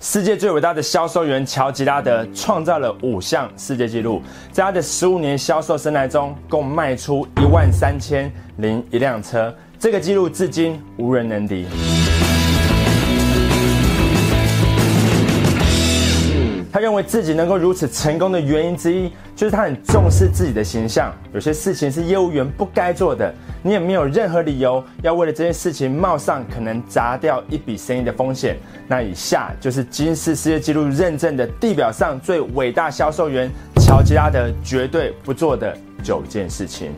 世界最伟大的销售员乔吉拉德创造了五项世界纪录，在他的十五年销售生涯中，共卖出一万三千零一辆车，这个纪录至今无人能敌。他认为自己能够如此成功的原因之一，就是他很重视自己的形象。有些事情是业务员不该做的，你也没有任何理由要为了这件事情冒上可能砸掉一笔生意的风险。那以下就是金氏世界纪录认证的地表上最伟大销售员乔吉拉德绝对不做的九件事情。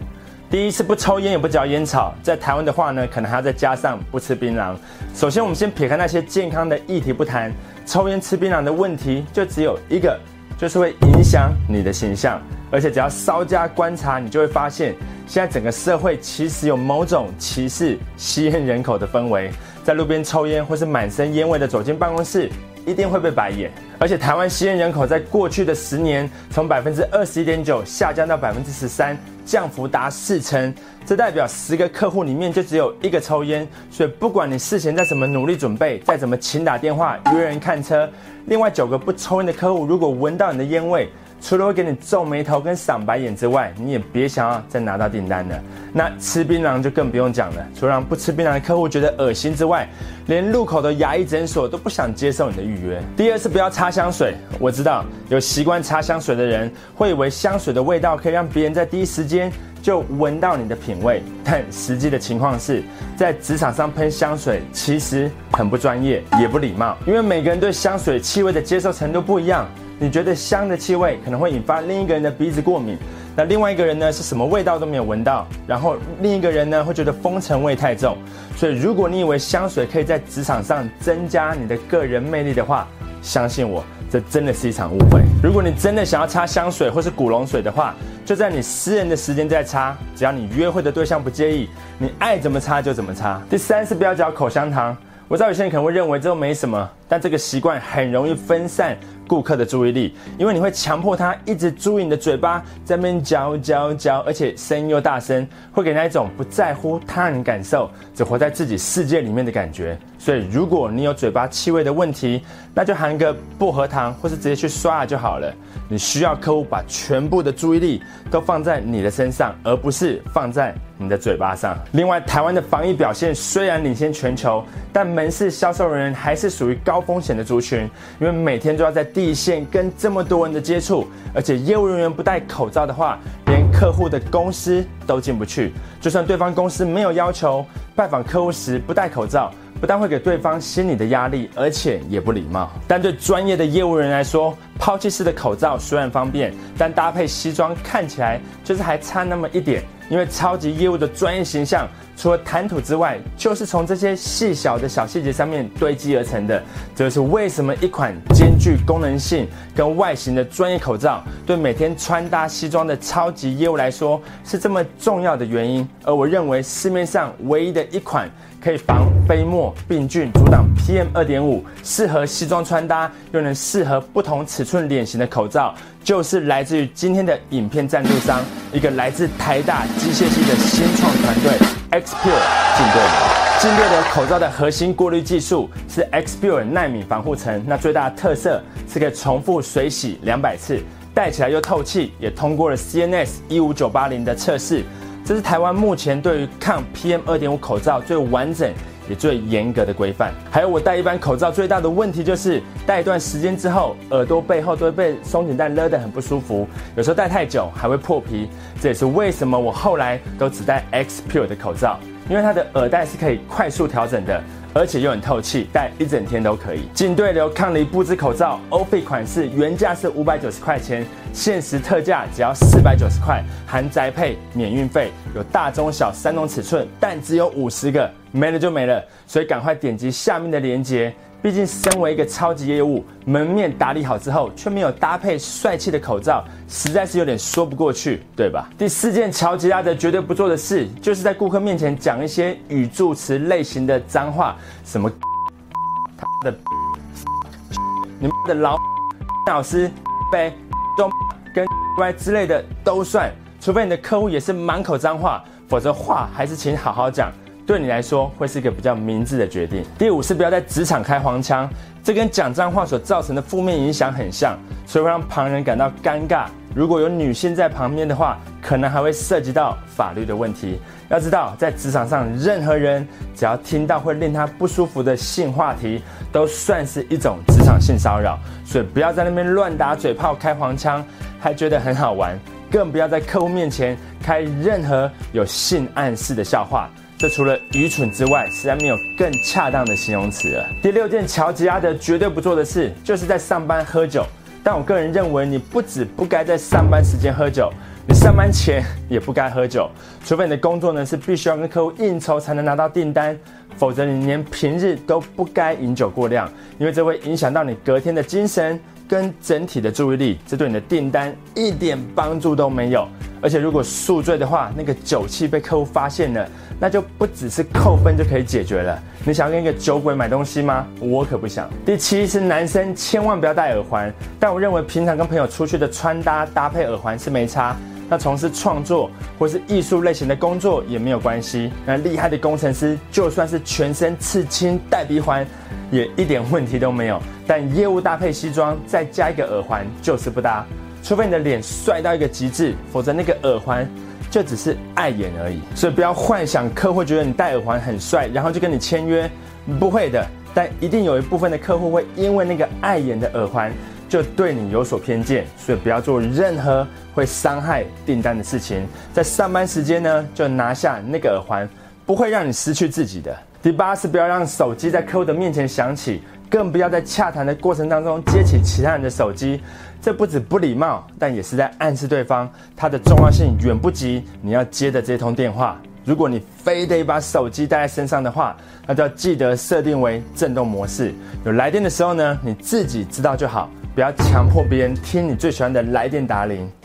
第一是不抽烟也不嚼烟草，在台湾的话呢，可能还要再加上不吃槟榔。首先，我们先撇开那些健康的议题不谈。抽烟吃槟榔的问题就只有一个，就是会影响你的形象，而且只要稍加观察，你就会发现，现在整个社会其实有某种歧视吸烟人口的氛围，在路边抽烟或是满身烟味的走进办公室。一定会被白眼，而且台湾吸烟人口在过去的十年从百分之二十一点九下降到百分之十三，降幅达四成，这代表十个客户里面就只有一个抽烟。所以不管你事前再怎么努力准备，再怎么勤打电话约人看车，另外九个不抽烟的客户如果闻到你的烟味，除了会给你皱眉头跟赏白眼之外，你也别想要再拿到订单了。那吃槟榔就更不用讲了，除了让不吃槟榔的客户觉得恶心之外，连路口的牙医诊所都不想接受你的预约。第二是不要擦香水。我知道有习惯擦香水的人会以为香水的味道可以让别人在第一时间就闻到你的品味，但实际的情况是在职场上喷香水其实很不专业，也不礼貌，因为每个人对香水气味的接受程度不一样。你觉得香的气味可能会引发另一个人的鼻子过敏，那另外一个人呢是什么味道都没有闻到，然后另一个人呢会觉得风尘味太重。所以如果你以为香水可以在职场上增加你的个人魅力的话，相信我，这真的是一场误会。如果你真的想要擦香水或是古龙水的话，就在你私人的时间再擦，只要你约会的对象不介意，你爱怎么擦就怎么擦。第三是不要嚼口香糖。我知道有些人可能会认为这都没什么，但这个习惯很容易分散顾客的注意力，因为你会强迫他一直注意你的嘴巴在那边嚼嚼嚼，而且声音又大声，会给人一种不在乎他人感受，只活在自己世界里面的感觉。所以，如果你有嘴巴气味的问题，那就含个薄荷糖，或是直接去刷牙就好了。你需要客户把全部的注意力都放在你的身上，而不是放在。你的嘴巴上。另外，台湾的防疫表现虽然领先全球，但门市销售人员还是属于高风险的族群，因为每天都要在第一线跟这么多人的接触，而且业务人员不戴口罩的话，连客户的公司都进不去。就算对方公司没有要求，拜访客户时不戴口罩。不但会给对方心理的压力，而且也不礼貌。但对专业的业务人来说，抛弃式的口罩虽然方便，但搭配西装看起来就是还差那么一点。因为超级业务的专业形象，除了谈吐之外，就是从这些细小的小细节上面堆积而成的。这就是为什么一款兼具功能性跟外形的专业口罩，对每天穿搭西装的超级业务来说是这么重要的原因。而我认为市面上唯一的一款。可以防飞沫、病菌，阻挡 PM 二点五，适合西装穿搭，又能适合不同尺寸脸型的口罩，就是来自于今天的影片赞助商，一个来自台大机械系的新创团队 Xpure 进队了。进队的口罩的核心过滤技术是 Xpure 纳米防护层，那最大的特色是可以重复水洗两百次，戴起来又透气，也通过了 CNS 一五九八零的测试。这是台湾目前对于抗 PM 二点五口罩最完整也最严格的规范。还有我戴一般口罩最大的问题就是戴一段时间之后，耳朵背后都会被松紧带勒得很不舒服，有时候戴太久还会破皮。这也是为什么我后来都只戴 Xpure 的口罩，因为它的耳带是可以快速调整的。而且又很透气，戴一整天都可以。进对流抗离布质口罩，欧菲款式原价是五百九十块钱，限时特价只要四百九十块，含宅配免运费，有大中小三种尺寸，但只有五十个，没了就没了，所以赶快点击下面的链接。毕竟，身为一个超级业务，门面打理好之后，却没有搭配帅气的口罩，实在是有点说不过去，对吧？第四件乔吉拉德绝对不做的事，就是在顾客面前讲一些语助词类型的脏话，什么他的你们的老老师呗，中跟歪之类的都算，除非你的客户也是满口脏话，否则话还是请好好讲。对你来说会是一个比较明智的决定。第五是不要在职场开黄腔。这跟讲脏话所造成的负面影响很像，所以会让旁人感到尴尬。如果有女性在旁边的话，可能还会涉及到法律的问题。要知道，在职场上，任何人只要听到会令他不舒服的性话题，都算是一种职场性骚扰。所以不要在那边乱打嘴炮、开黄腔，还觉得很好玩。更不要在客户面前开任何有性暗示的笑话。这除了愚蠢之外，实在没有更恰当的形容词了。第六件，乔吉阿德绝对不做的事，就是在上班喝酒。但我个人认为，你不止不该在上班时间喝酒，你上班前也不该喝酒，除非你的工作呢是必须要跟客户应酬才能拿到订单，否则你连平日都不该饮酒过量，因为这会影响到你隔天的精神跟整体的注意力，这对你的订单一点帮助都没有。而且如果宿醉的话，那个酒气被客户发现了，那就不只是扣分就可以解决了。你想要跟一个酒鬼买东西吗？我可不想。第七是男生千万不要戴耳环，但我认为平常跟朋友出去的穿搭搭配耳环是没差。那从事创作或是艺术类型的工作也没有关系。那厉害的工程师就算是全身刺青戴鼻环，也一点问题都没有。但业务搭配西装再加一个耳环就是不搭。除非你的脸帅到一个极致，否则那个耳环就只是碍眼而已。所以不要幻想客户觉得你戴耳环很帅，然后就跟你签约，不会的。但一定有一部分的客户会因为那个碍眼的耳环，就对你有所偏见。所以不要做任何会伤害订单的事情。在上班时间呢，就拿下那个耳环，不会让你失去自己的。第八是不要让手机在客户的面前响起。更不要在洽谈的过程当中接起其他人的手机，这不止不礼貌，但也是在暗示对方它的重要性远不及你要接的这通电话。如果你非得把手机带在身上的话，那就要记得设定为震动模式。有来电的时候呢，你自己知道就好，不要强迫别人听你最喜欢的来电打铃。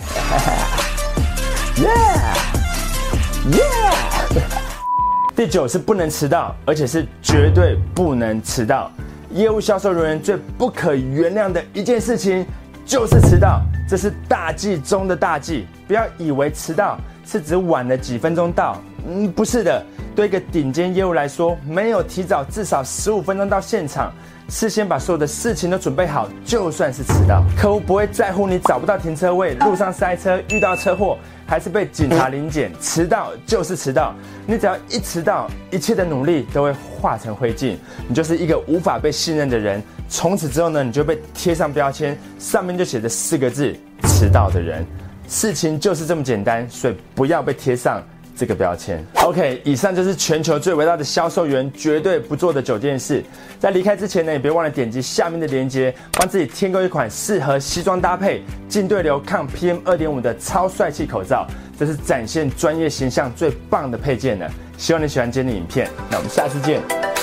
第九是不能迟到，而且是绝对不能迟到。业务销售人员最不可原谅的一件事情就是迟到，这是大忌中的大忌。不要以为迟到是指晚了几分钟到，嗯，不是的。对一个顶尖业务来说，没有提早至少十五分钟到现场。事先把所有的事情都准备好，就算是迟到，客户不会在乎你找不到停车位、路上塞车、遇到车祸，还是被警察临检。迟到就是迟到，你只要一迟到，一切的努力都会化成灰烬，你就是一个无法被信任的人。从此之后呢，你就被贴上标签，上面就写着四个字：迟到的人。事情就是这么简单，所以不要被贴上。这个标签，OK，以上就是全球最伟大的销售员绝对不做的九件事。在离开之前呢，也别忘了点击下面的链接，帮自己添购一款适合西装搭配、进对流抗 PM 二点五的超帅气口罩，这是展现专业形象最棒的配件了。希望你喜欢今天的影片，那我们下次见。